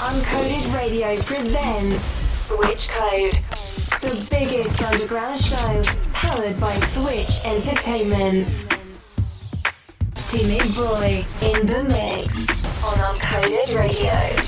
Uncoded Radio presents Switch Code, the biggest underground show powered by Switch Entertainment. Timid Boy in the mix on Uncoded Radio.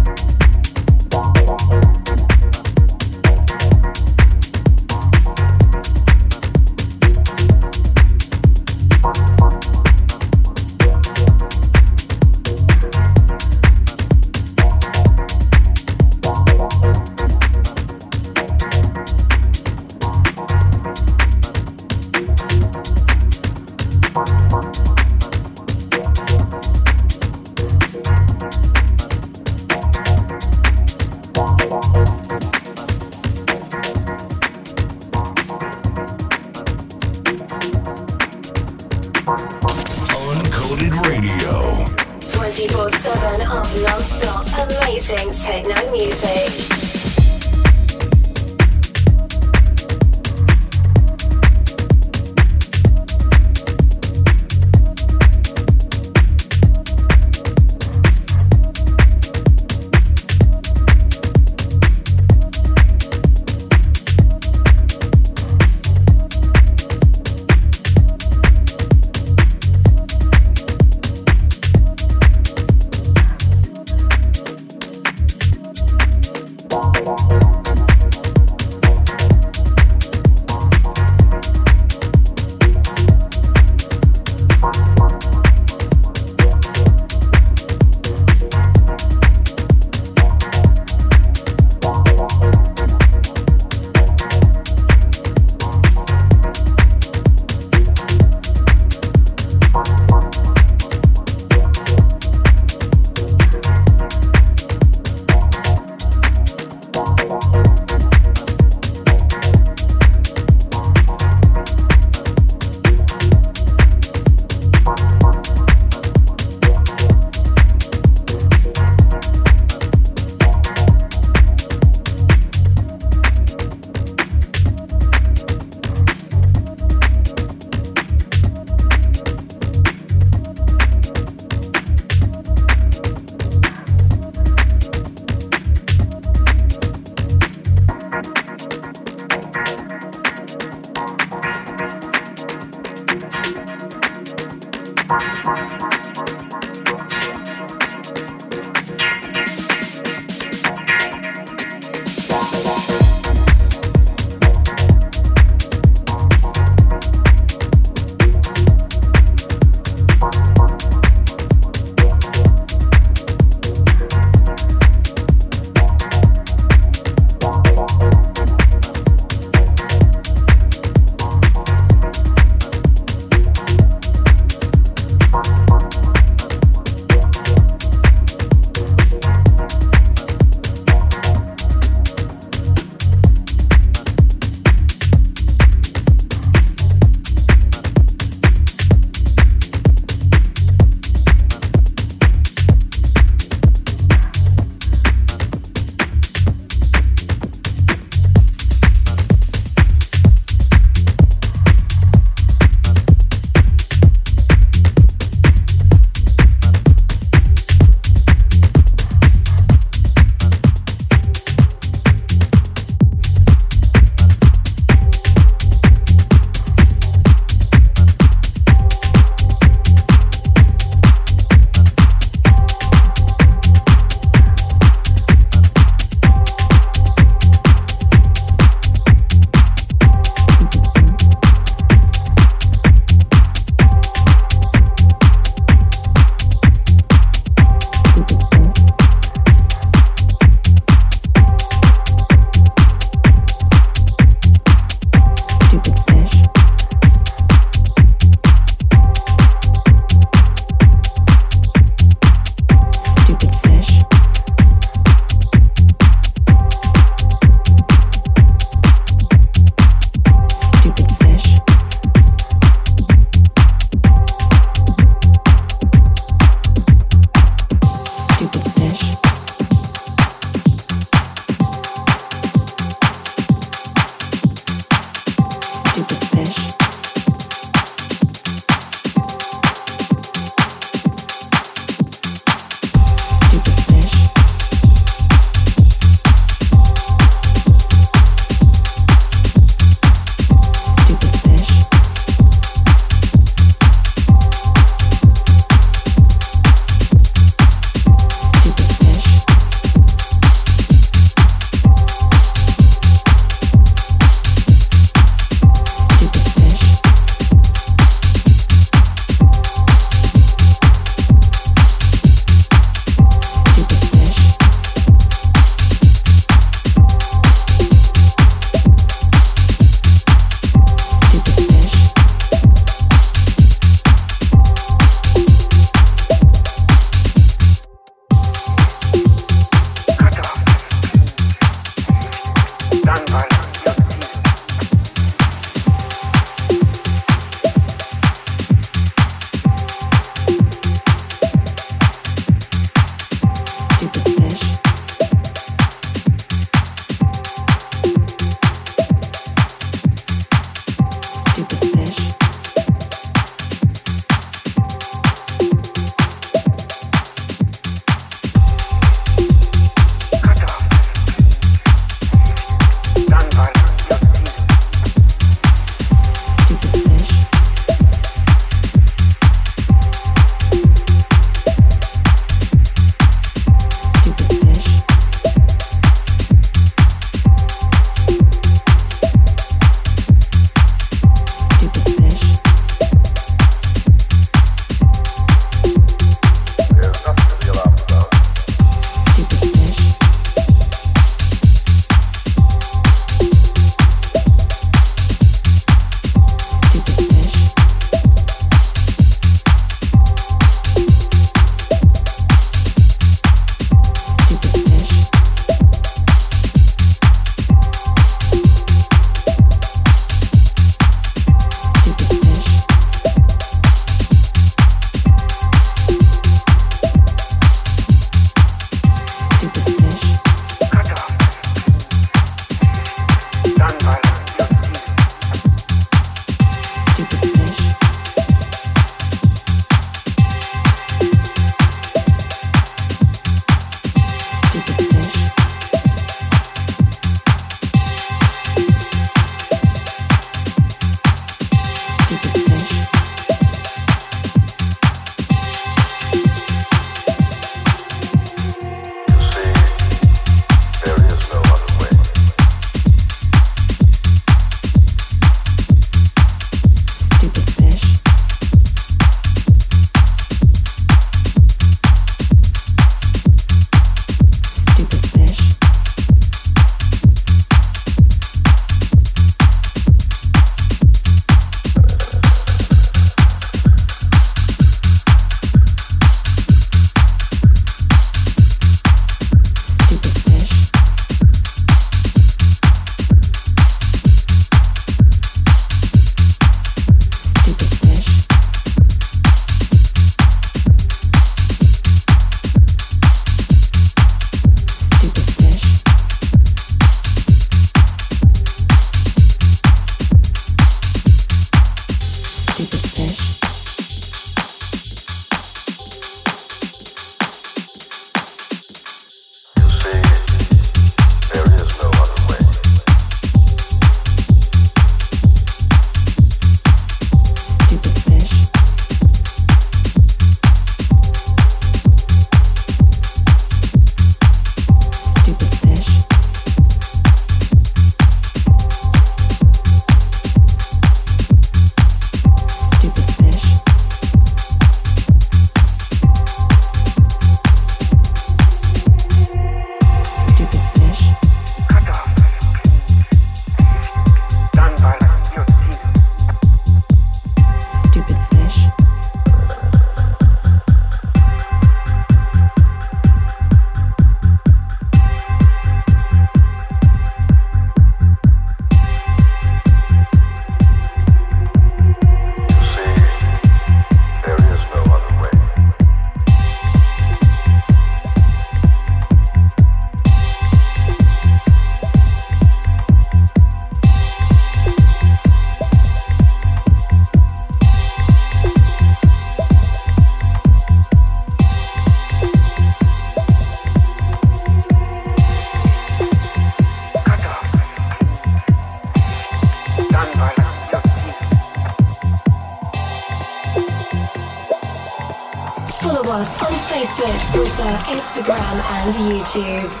achieve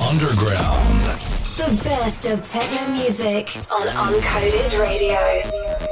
Underground. The best of techno music on Uncoded Radio.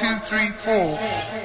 two, three, four.